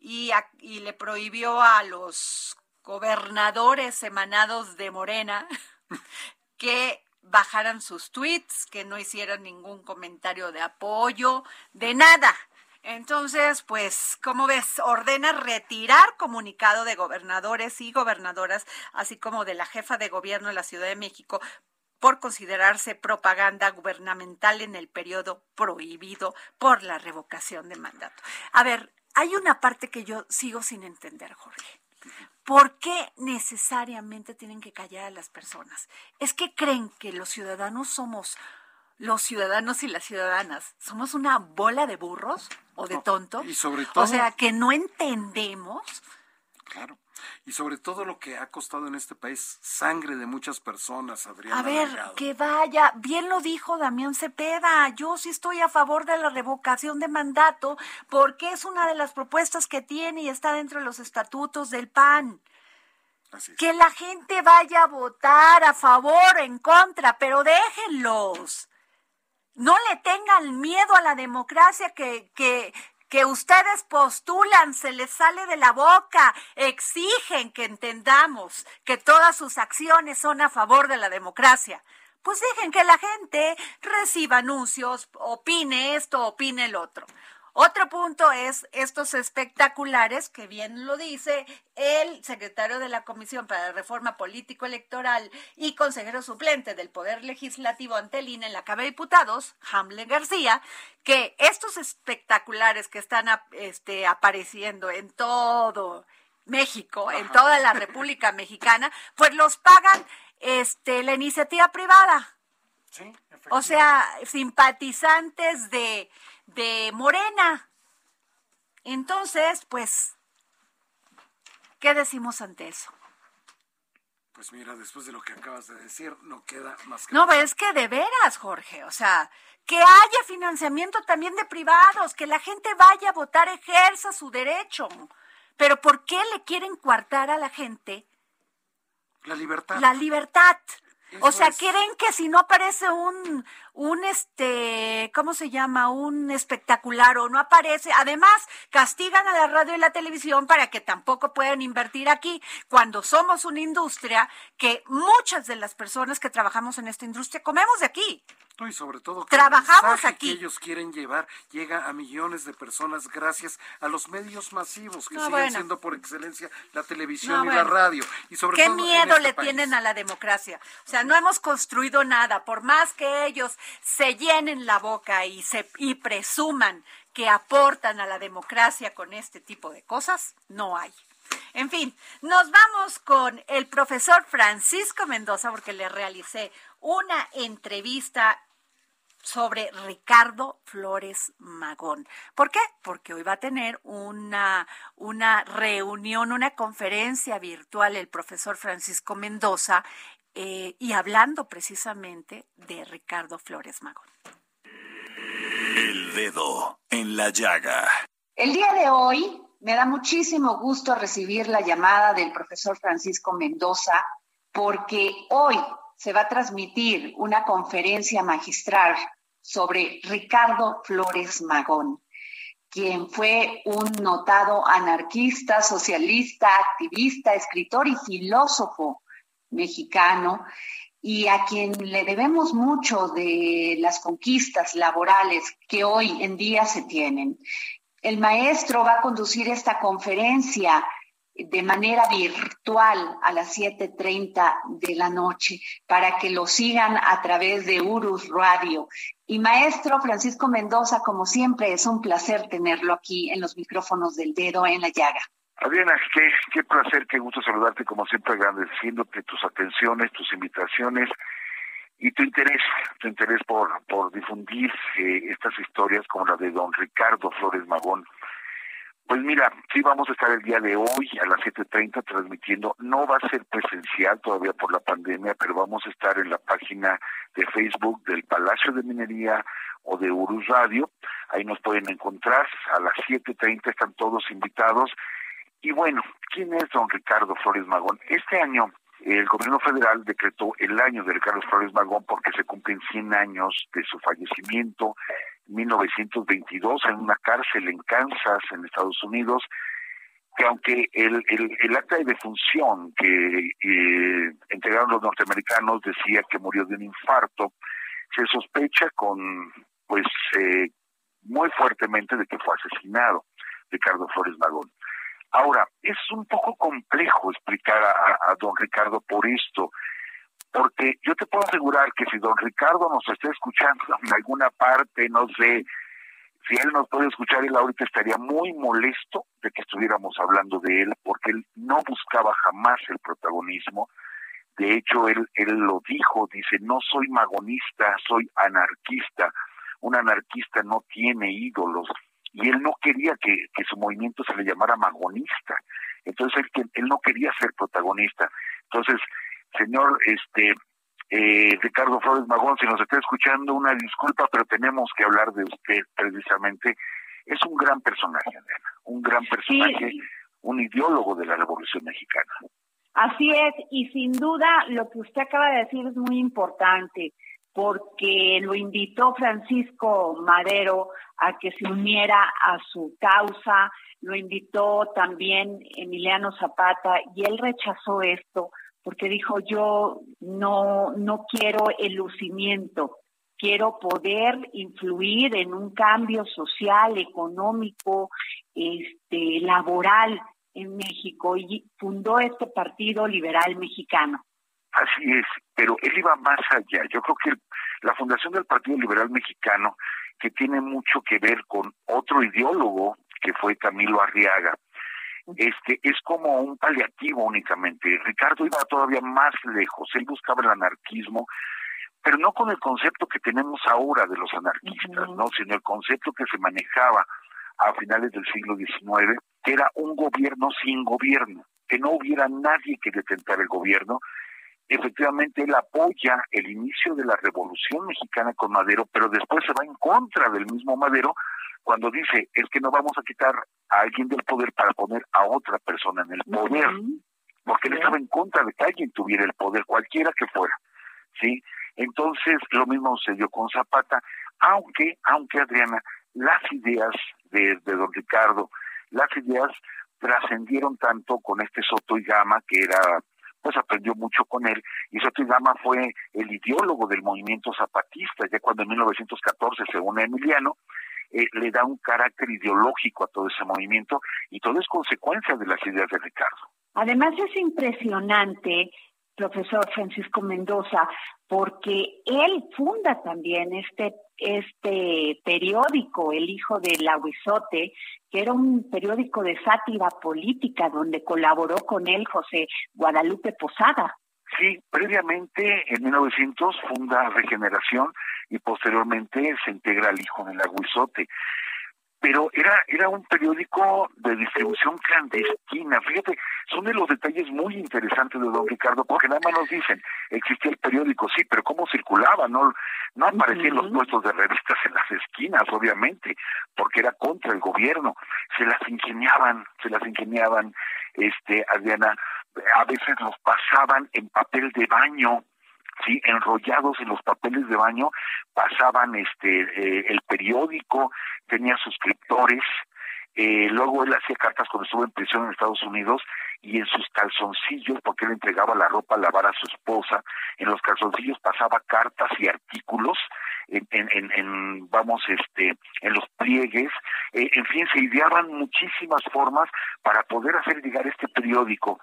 Speaker 3: y, y le prohibió a los gobernadores emanados de Morena [LAUGHS] que bajaran sus tweets, que no hicieran ningún comentario de apoyo, de nada. Entonces, pues, como ves, ordena retirar comunicado de gobernadores y gobernadoras, así como de la jefa de gobierno de la Ciudad de México, por considerarse propaganda gubernamental en el periodo prohibido por la revocación de mandato. A ver, hay una parte que yo sigo sin entender, Jorge. ¿Por qué necesariamente tienen que callar a las personas? ¿Es que creen que los ciudadanos somos los ciudadanos y las ciudadanas? ¿Somos una bola de burros o de tontos?
Speaker 8: y sobre todo.
Speaker 3: O sea, que no entendemos.
Speaker 8: Claro. Y sobre todo lo que ha costado en este país sangre de muchas personas, Adriana.
Speaker 3: A ver,
Speaker 8: Delgado.
Speaker 3: que vaya, bien lo dijo Damián Cepeda, yo sí estoy a favor de la revocación de mandato porque es una de las propuestas que tiene y está dentro de los estatutos del PAN.
Speaker 8: Así es.
Speaker 3: Que la gente vaya a votar a favor o en contra, pero déjenlos. No le tengan miedo a la democracia que, que, que ustedes postulan, se les sale de la boca, exigen que entendamos que todas sus acciones son a favor de la democracia. Pues dejen que la gente reciba anuncios, opine esto, opine el otro. Otro punto es estos espectaculares, que bien lo dice el secretario de la Comisión para la Reforma Político Electoral y consejero suplente del Poder Legislativo ante el INE en la Cámara de Diputados, Hamle García, que estos espectaculares que están este, apareciendo en todo México, en toda la República [LAUGHS] Mexicana, pues los pagan este, la iniciativa privada.
Speaker 8: Sí,
Speaker 3: O sea, simpatizantes de, de Morena. Entonces, pues, ¿qué decimos ante eso?
Speaker 8: Pues mira, después de lo que acabas de decir, no queda más que...
Speaker 3: No, pero es que de veras, Jorge, o sea, que haya financiamiento también de privados, que la gente vaya a votar, ejerza su derecho. Pero ¿por qué le quieren coartar a la gente
Speaker 8: La libertad.
Speaker 3: la libertad? O sea,
Speaker 8: es.
Speaker 3: creen que si no aparece un, un este, ¿cómo se llama? Un espectacular o no aparece. Además, castigan a la radio y la televisión para que tampoco puedan invertir aquí, cuando somos una industria que muchas de las personas que trabajamos en esta industria comemos de aquí.
Speaker 8: Y sobre todo que
Speaker 3: Trabajamos
Speaker 8: el
Speaker 3: aquí.
Speaker 8: que ellos quieren llevar llega a millones de personas gracias a los medios masivos que
Speaker 3: No,
Speaker 8: siguen
Speaker 3: bueno.
Speaker 8: siendo por excelencia la televisión
Speaker 3: No,
Speaker 8: y la radio y sobre
Speaker 3: ¿Qué
Speaker 8: todo
Speaker 3: miedo
Speaker 8: este
Speaker 3: le
Speaker 8: país.
Speaker 3: tienen a la democracia? O sea, no hemos construido nada. Por más que ellos se llenen la boca y, se, y presuman que aportan a la democracia con este tipo de cosas, no hay. En fin, nos vamos con el profesor Francisco Mendoza porque le realicé una entrevista sobre Ricardo Flores Magón. ¿Por qué? Porque hoy va a tener una, una reunión, una conferencia virtual el profesor Francisco Mendoza eh, y hablando precisamente de Ricardo Flores Magón.
Speaker 1: El dedo en la llaga.
Speaker 9: El día de hoy me da muchísimo gusto recibir la llamada del profesor Francisco Mendoza porque hoy se va a transmitir una conferencia magistral sobre Ricardo Flores Magón, quien fue un notado anarquista, socialista, activista, escritor y filósofo mexicano y a quien le debemos mucho de las conquistas laborales que hoy en día se tienen. El maestro va a conducir esta conferencia de manera virtual a las 7.30 de la noche para que lo sigan a través de Urus Radio. Y maestro Francisco Mendoza, como siempre, es un placer tenerlo aquí en los micrófonos del dedo en la llaga.
Speaker 10: Adriana, qué, qué placer, qué gusto saludarte, como siempre agradeciéndote tus atenciones, tus invitaciones y tu interés, tu interés por, por difundir eh, estas historias como la de don Ricardo Flores Magón. Pues mira, sí vamos a estar el día de hoy a las 7.30 transmitiendo, no va a ser presencial todavía por la pandemia, pero vamos a estar en la página de Facebook del Palacio de Minería o de Urus Radio, ahí nos pueden encontrar, a las 7.30 están todos invitados. Y bueno, ¿quién es don Ricardo Flores Magón? Este año el gobierno federal decretó el año de Ricardo Flores Magón porque se cumplen 100 años de su fallecimiento, 1922, en una cárcel en Kansas, en Estados Unidos. que aunque el, el, acta de defunción que eh, entregaron los norteamericanos decía que murió de un infarto, se sospecha con, pues, eh, muy fuertemente de que fue asesinado Ricardo Flores Magón. Ahora, es un poco complejo explicar a, don Ricardo por esto, porque yo te puedo asegurar que si don Ricardo nos está escuchando en alguna parte, no sé, si él nos puede escuchar, él ahorita estaría muy molesto de que estuviéramos hablando de él, porque él no buscaba jamás el protagonismo. De hecho, él, él lo dijo, dice, no soy magonista, soy anarquista. Un anarquista no tiene ídolos. Y él no quería que, que su movimiento se le llamara magonista. Entonces, él, él no quería ser protagonista. Entonces, señor, este, eh, Ricardo Flores Magón, si nos está escuchando, una disculpa, pero tenemos que hablar de usted precisamente. Es un gran personaje, un gran personaje, un ideólogo de la Revolución Mexicana.
Speaker 9: Así es, y sin duda lo que usted acaba de decir es muy importante, porque lo invitó Francisco Madero a que se uniera a su causa, lo invitó también Emiliano Zapata, y él rechazó esto porque dijo yo no, no quiero el lucimiento, quiero poder influir en un cambio social, económico, este, laboral en México y fundó este Partido Liberal Mexicano.
Speaker 10: Así es, pero él iba más allá. Yo creo que la fundación del Partido Liberal Mexicano, que tiene mucho que ver con otro ideólogo que fue Camilo Arriaga, este es como un paliativo únicamente. Ricardo iba todavía más lejos, él buscaba el anarquismo, pero no con el concepto que tenemos ahora de los anarquistas, ¿no? sino el concepto que se manejaba a finales del siglo XIX, que era un gobierno sin gobierno, que no hubiera nadie que detentara el gobierno. Efectivamente, él apoya el inicio de la Revolución Mexicana con Madero, pero después se va en contra del mismo Madero cuando dice es que no vamos a quitar a alguien del poder para poner a otra persona en el poder, porque él estaba en contra de que alguien tuviera el poder, cualquiera que fuera, ¿sí? Entonces, lo mismo sucedió con Zapata, aunque, aunque Adriana, las ideas de, de don Ricardo, las ideas trascendieron tanto con este Soto y Gama, que era pues aprendió mucho con él, y Soto Gama fue el ideólogo del movimiento zapatista, ya cuando en 1914 se une a Emiliano, eh, le da un carácter ideológico a todo ese movimiento y todo es consecuencia de las ideas de Ricardo.
Speaker 9: Además es impresionante, profesor Francisco Mendoza, porque él funda también este este periódico, El Hijo del Aguizote, que era un periódico de sátira política donde colaboró con él José Guadalupe Posada.
Speaker 10: Sí, previamente en 1900 funda Regeneración y posteriormente se integra al Hijo del Aguizote. Pero era, era un periódico de distribución clandestina. Fíjate, son de los detalles muy interesantes de don Ricardo, porque nada más nos dicen, existía el periódico, sí, pero cómo circulaba, no, no aparecían los puestos de revistas en las esquinas, obviamente, porque era contra el gobierno. Se las ingeniaban, se las ingeniaban, este, Adriana, a veces los pasaban en papel de baño, sí, enrollados en los papeles de baño, pasaban este eh, el periódico, tenía suscriptores, eh, luego él hacía cartas cuando estuvo en prisión en Estados Unidos y en sus calzoncillos, porque él entregaba la ropa a lavar a su esposa, en los calzoncillos pasaba cartas y artículos, en, en, en, vamos, este, en los pliegues, eh, en fin, se ideaban muchísimas formas para poder hacer llegar este periódico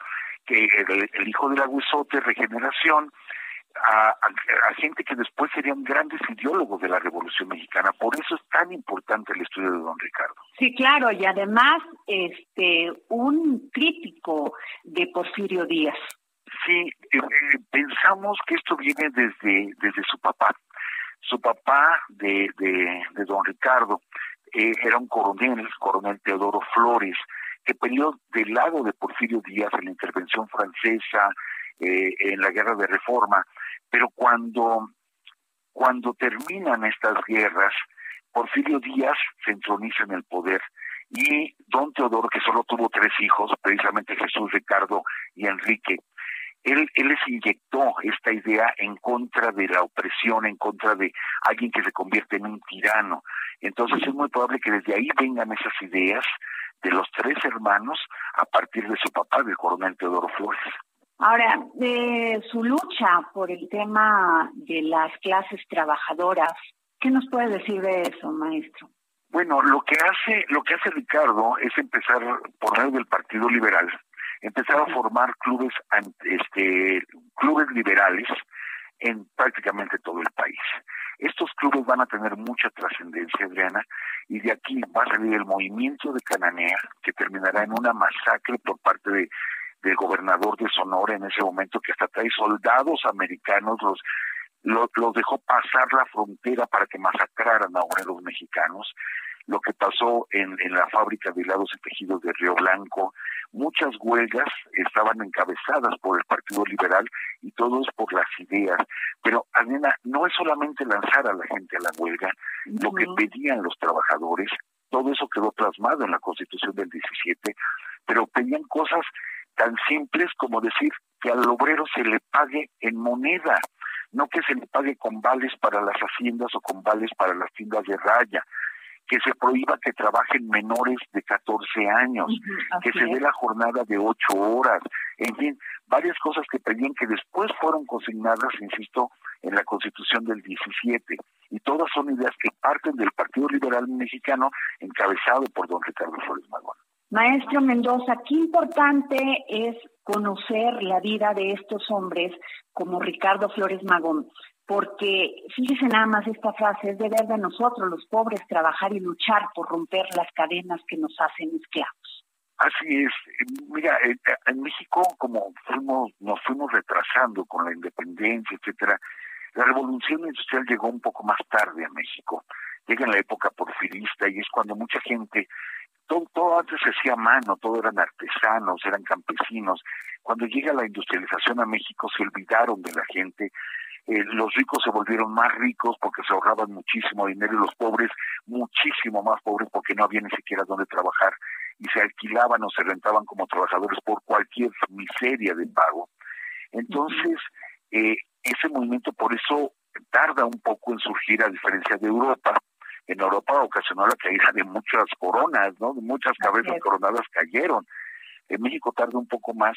Speaker 10: que el, hijo del aguizote, Regeneración, a, gente que después serían grandes ideólogos de la Revolución Mexicana. Por eso es tan importante el estudio de don Ricardo.
Speaker 9: Sí, claro, y además este un crítico de Porfirio Díaz.
Speaker 10: Sí, eh, eh, pensamos que esto viene desde, desde su papá. Su papá de, de, de don Ricardo eh, era un coronel, el coronel Teodoro Flores, que peleó del lado de Porfirio Díaz en la intervención francesa, eh, en la guerra de reforma, pero cuando, cuando terminan estas guerras, Porfirio Díaz se entroniza en el poder y don Teodoro, que solo tuvo tres hijos, precisamente Jesús, Ricardo y Enrique, él, él les inyectó esta idea en contra de la opresión, en contra de alguien que se convierte en un tirano. Entonces es muy probable que desde ahí vengan esas ideas de los tres hermanos a partir de su papá, del coronel Teodoro Flores.
Speaker 9: Ahora, de su lucha por el tema de las clases trabajadoras, ¿qué nos puede decir de eso, maestro?
Speaker 10: Bueno, lo que hace, lo que hace Ricardo es empezar por medio del Partido Liberal, empezar a formar clubes, este, clubes liberales en prácticamente todo el país. Estos clubes van a tener mucha trascendencia, Adriana, y de aquí va a salir el movimiento de Cananea, que terminará en una masacre por parte de del gobernador de Sonora en ese momento que hasta trae soldados americanos, los, los, dejó pasar la frontera para que masacraran a obreros mexicanos lo que pasó en, en la fábrica de helados y tejidos de Río Blanco. Muchas huelgas estaban encabezadas por el Partido Liberal y todos por las ideas. Pero, Adena, no es solamente lanzar a la gente a la huelga, lo que pedían los trabajadores, todo eso quedó plasmado en la Constitución del 17, pero pedían cosas tan simples como decir que al obrero se le pague en moneda, no que se le pague con vales para las haciendas o con vales para las tiendas de raya, que se prohíba que trabajen menores de 14 años, que se dé la jornada de 8 horas, en fin, varias cosas que pedían que después fueron consignadas, insisto, en la Constitución del 17. Y todas son ideas que parten del Partido Liberal Mexicano, encabezado por don Ricardo Flores Magón.
Speaker 9: Maestro Mendoza, qué importante es conocer la vida de estos hombres como Ricardo Flores Magón, porque fíjese nada más esta frase, es deber de nosotros los pobres trabajar y luchar por romper las cadenas que nos hacen esclavos.
Speaker 10: Así es. Mira, en México, como fuimos, nos fuimos retrasando con la independencia, etcétera, la revolución industrial llegó un poco más tarde a México. Llega en la época porfirista y es cuando mucha gente todo, antes se hacía a mano, todo eran artesanos, eran campesinos. Cuando llega la industrialización a México se olvidaron de la gente, eh, los ricos se volvieron más ricos porque se ahorraban muchísimo dinero y los pobres muchísimo más pobres porque no había ni siquiera dónde trabajar y se alquilaban o se rentaban como trabajadores por cualquier miseria de pago. Entonces, eh, ese movimiento por eso tarda un poco en surgir a diferencia de Europa en Europa ocasionó la caída de muchas coronas, ¿no? De muchas cabezas coronadas cayeron. En México tarda un poco más,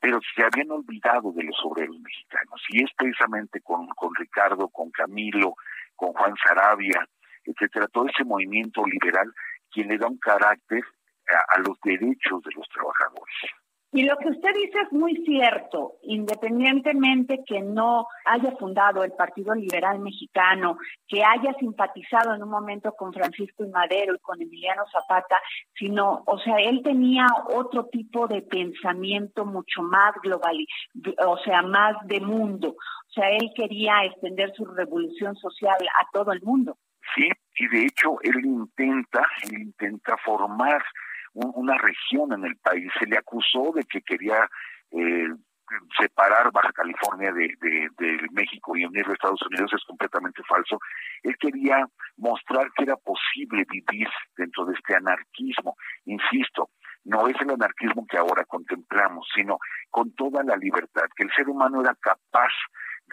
Speaker 10: pero se habían olvidado de los obreros mexicanos. Y es precisamente con, con Ricardo, con Camilo, con Juan Sarabia, etcétera, todo ese movimiento liberal quien le da un carácter a los derechos de los trabajadores.
Speaker 9: Y lo que usted dice es muy cierto, independientemente que no haya fundado el Partido Liberal Mexicano, que haya simpatizado en un momento con Francisco y Madero y con Emiliano Zapata, sino, o sea, él tenía otro tipo de pensamiento mucho más global, o sea, más de mundo. O sea, él quería extender su revolución social a todo el mundo.
Speaker 10: Sí, y de hecho él intenta, él intenta formar una región en el país. Se le acusó de que quería eh, separar Baja California de, de, México y unirlo a Estados Unidos es completamente falso. Él quería mostrar que era posible vivir dentro de este anarquismo. Insisto, no es el anarquismo que ahora contemplamos, sino con toda la libertad, que el ser humano era capaz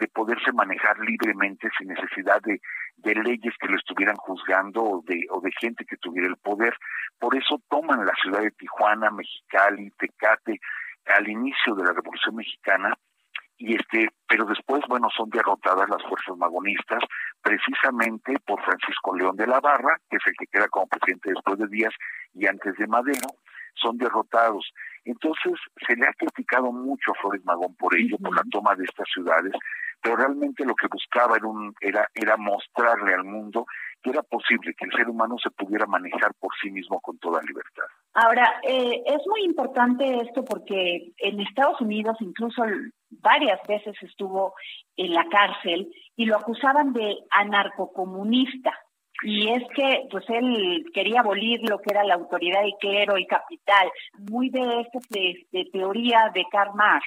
Speaker 10: de poderse manejar libremente sin necesidad de, de leyes que lo estuvieran juzgando o de, o de gente que tuviera el poder. Por eso toman la ciudad de Tijuana, Mexicali, Tecate, al inicio de la Revolución Mexicana, y este, pero después, bueno, son derrotadas las fuerzas magonistas, precisamente por Francisco León de la Barra, que es el que queda como presidente después de Díaz y antes de Madero, son derrotados. Entonces, se le ha criticado mucho a Flores Magón por ello, por la toma de estas ciudades, pero realmente lo que buscaba era, un, era, era mostrarle al mundo que era posible que el ser humano se pudiera manejar por sí mismo con toda libertad.
Speaker 9: Ahora, eh, es muy importante esto porque en Estados Unidos incluso varias veces estuvo en la cárcel y lo acusaban de anarcocomunista. Y es que, pues él quería abolir lo que era la autoridad y clero y capital, muy de esta de, teoría de Karl Marx.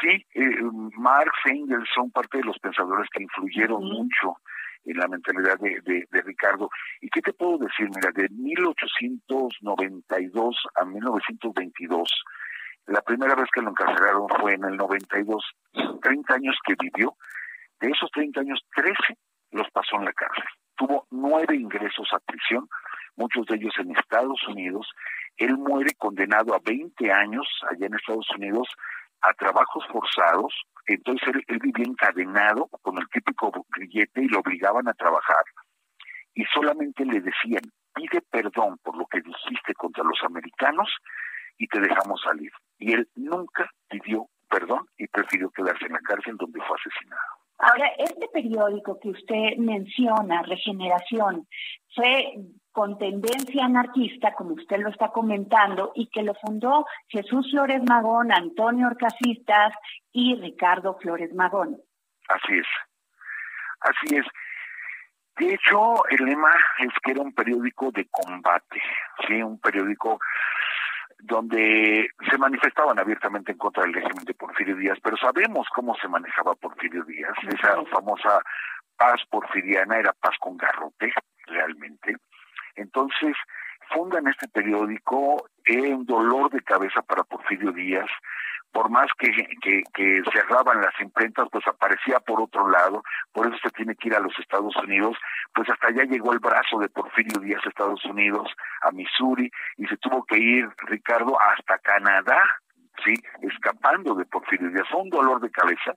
Speaker 10: Sí, eh, Marx e Engels son parte de los pensadores que influyeron mucho en la mentalidad de, de, Ricardo. ¿Y qué te puedo decir? Mira, de 1892 a 1922, la primera vez que lo encarcelaron fue en el 92, 30 años que vivió, de esos 30 años, 13 los pasó en la cárcel. Tuvo nueve ingresos a prisión, muchos de ellos en Estados Unidos. Él muere condenado a 20 años allá en Estados Unidos a trabajos forzados. Entonces él, vivía encadenado con el típico grillete y lo obligaban a trabajar. Y solamente le decían, pide perdón por lo que dijiste contra los americanos y te dejamos salir. Y él nunca pidió perdón y prefirió quedarse en la cárcel donde fue asesinado.
Speaker 9: Ahora, este periódico que usted menciona, Regeneración, fue con tendencia anarquista, como usted lo está comentando, y que lo fundó Jesús Flores Magón, Antonio Orcasistas y Ricardo Flores Magón.
Speaker 10: Así es. Así es. De hecho, el lema es que era un periódico de combate, sí, un periódico donde se manifestaban abiertamente en contra del régimen de Porfirio Díaz, pero sabemos cómo se manejaba Porfirio Díaz. Esa famosa paz porfiriana era paz con garrote, realmente. Entonces, fundan este periódico, en un dolor de cabeza para Porfirio Díaz, por más que, que, que, cerraban las imprentas, pues aparecía por otro lado, por eso se tiene que ir a los Estados Unidos, pues hasta allá llegó el brazo de Porfirio Díaz a Estados Unidos, a Missouri, y se tuvo que ir, Ricardo, hasta Canadá, ¿sí? Escapando de Porfirio Díaz. Fue un dolor de cabeza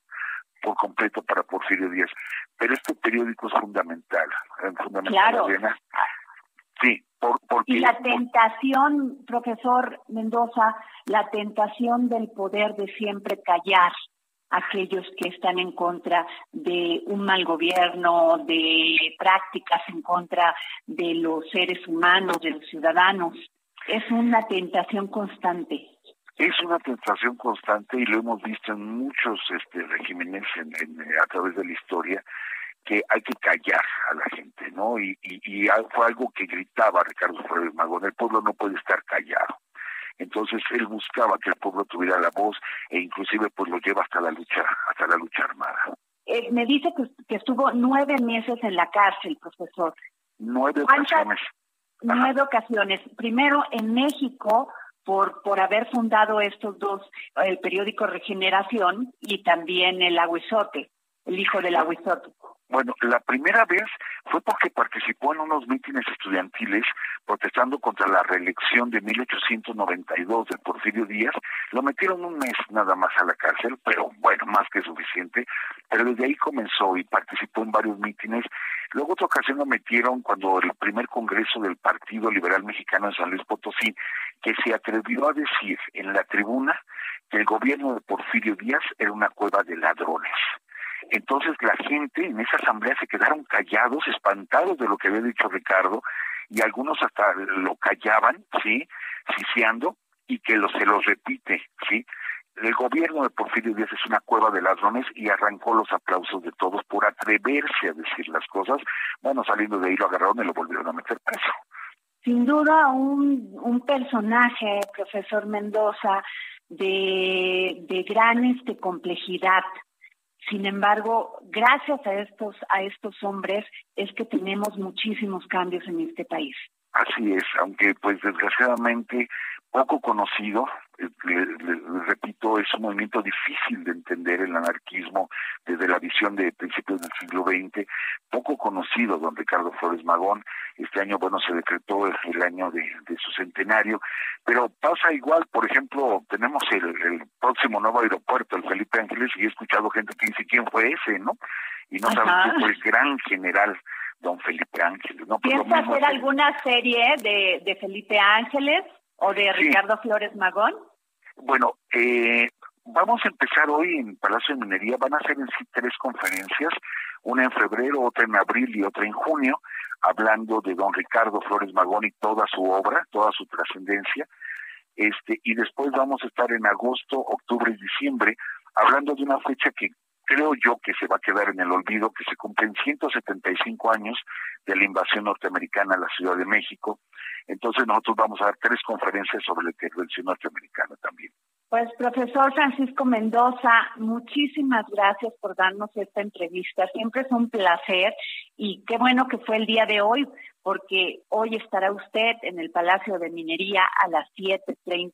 Speaker 10: por completo para Porfirio Díaz. Pero este periódico es fundamental, fundamental,
Speaker 9: claro.
Speaker 10: Sí, por, porque,
Speaker 9: y la tentación, profesor Mendoza, la tentación del poder de siempre callar a aquellos que están en contra de un mal gobierno, de prácticas en contra de los seres humanos, de los ciudadanos. Es una tentación constante.
Speaker 10: Es una tentación constante y lo hemos visto en muchos este, regímenes en, en, a través de la historia que hay que callar a la gente, ¿no? Y, y, y fue algo que gritaba Ricardo Flores Magón, el pueblo no puede estar callado. Entonces él buscaba que el pueblo tuviera la voz e inclusive pues lo lleva hasta la lucha, hasta la lucha armada.
Speaker 9: Eh, me dice que, que, estuvo nueve meses en la cárcel, profesor.
Speaker 10: Nueve ocasiones.
Speaker 9: Nueve ocasiones. Primero en México por, por haber fundado estos dos, el periódico Regeneración y también el Aguizote, el hijo del Aguizote.
Speaker 10: Bueno, la primera vez fue porque participó en unos mítines estudiantiles protestando contra la reelección de 1892 de Porfirio Díaz. Lo metieron un mes nada más a la cárcel, pero bueno, más que suficiente. Pero desde ahí comenzó y participó en varios mítines. Luego otra ocasión lo metieron cuando el primer congreso del Partido Liberal Mexicano en San Luis Potosí, que se atrevió a decir en la tribuna que el gobierno de Porfirio Díaz era una cueva de ladrones. Entonces la gente en esa asamblea se quedaron callados, espantados de lo que había dicho Ricardo, y algunos hasta lo callaban, ¿sí? Ciciando, y que se los repite, ¿sí? El gobierno de Porfirio Díaz es una cueva de ladrones y arrancó los aplausos de todos por atreverse a decir las cosas. Bueno, saliendo de ahí lo agarraron y lo volvieron a meter preso.
Speaker 9: Sin duda, un, un personaje, profesor Mendoza, de, de gran este, complejidad, sin embargo, gracias a estos, a estos hombres es que tenemos muchísimos cambios en este país.
Speaker 10: Así es, aunque pues desgraciadamente poco conocido, eh, le, le, le, repito, es un movimiento difícil de entender el anarquismo desde la visión de principios del siglo XX, poco conocido don Ricardo Flores Magón, este año, bueno, se decretó el, el año de, de, su centenario, pero pasa igual, por ejemplo, tenemos el, el, próximo nuevo aeropuerto, el Felipe Ángeles, y he escuchado gente que dice, ¿quién fue ese, no? Y no saben quién fue el gran general don Felipe Ángeles, ¿no?
Speaker 9: Pues ¿Piensa hacer alguna serie de, de Felipe Ángeles? O de sí. Ricardo Flores Magón?
Speaker 10: Bueno, eh, vamos a empezar hoy en Palacio de Minería. Van a ser en sí tres conferencias, una en febrero, otra en abril y otra en junio, hablando de don Ricardo Flores Magón y toda su obra, toda su trascendencia. Este, y después vamos a estar en agosto, octubre y diciembre, hablando de una fecha que creo yo que se va a quedar en el olvido, que se cumplen 175 años de la invasión norteamericana a la Ciudad de México. Entonces nosotros vamos a dar tres conferencias sobre la intervención norteamericana también.
Speaker 9: Pues profesor Francisco Mendoza, muchísimas gracias por darnos esta entrevista. Siempre es un placer y qué bueno que fue el día de hoy, porque hoy estará usted en el Palacio de Minería a las 7.30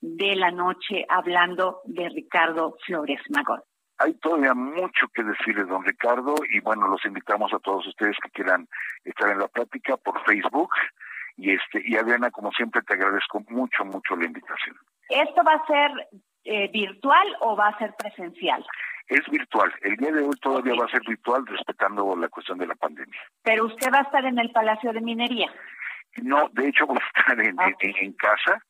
Speaker 9: de la noche hablando de Ricardo Flores Magón
Speaker 10: hay todavía mucho que decirle, don Ricardo, y bueno, los invitamos a todos ustedes que quieran estar en la plática por Facebook Y este y Adriana, como siempre, te agradezco mucho, mucho la invitación.
Speaker 9: ¿Esto va a ser eh, virtual o va a ser presencial?
Speaker 10: Es virtual. El día de hoy todavía va a ser virtual, respetando la cuestión de la pandemia.
Speaker 9: Pero usted va a estar en el Palacio de Minería.
Speaker 10: No, de hecho voy a estar en, en, casa.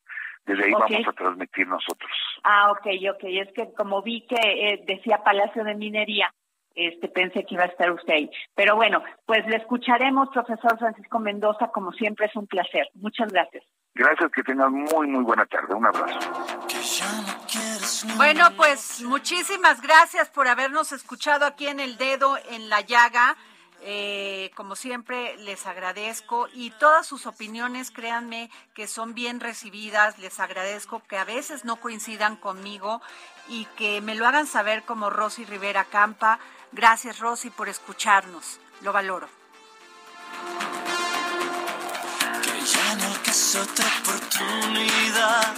Speaker 10: Desde ahí vamos a transmitir nosotros.
Speaker 9: Ah, ok, ok. Es que como vi que eh, decía Palacio de Minería, este pensé que iba a estar usted ahí. Pero bueno, pues le escucharemos, profesor Francisco Mendoza, como siempre es un placer. Muchas gracias.
Speaker 10: Gracias, que tengan muy, muy buena tarde. Un abrazo.
Speaker 3: Bueno, pues muchísimas gracias por habernos escuchado aquí en El Dedo en la Llaga. Eh, como siempre, les agradezco y todas sus opiniones, créanme que son bien recibidas. Les agradezco que a veces no coincidan conmigo y que me lo hagan saber como Rosy Rivera Campa. Gracias, Rosy, por escucharnos. Lo valoro.
Speaker 2: ya no otra oportunidad,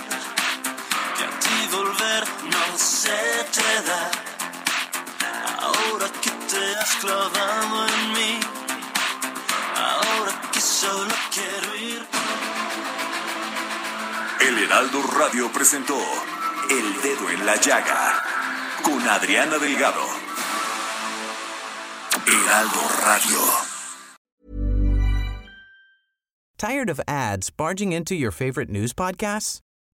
Speaker 2: que a ti volver no se te da. Ahora que te has clavado en mí, ahora que solo quiero ir.
Speaker 1: El Heraldo Radio presentó El Dedo en la Llaga con Adriana Delgado. Heraldo Radio.
Speaker 11: Tired of ads barging into your favorite news podcasts?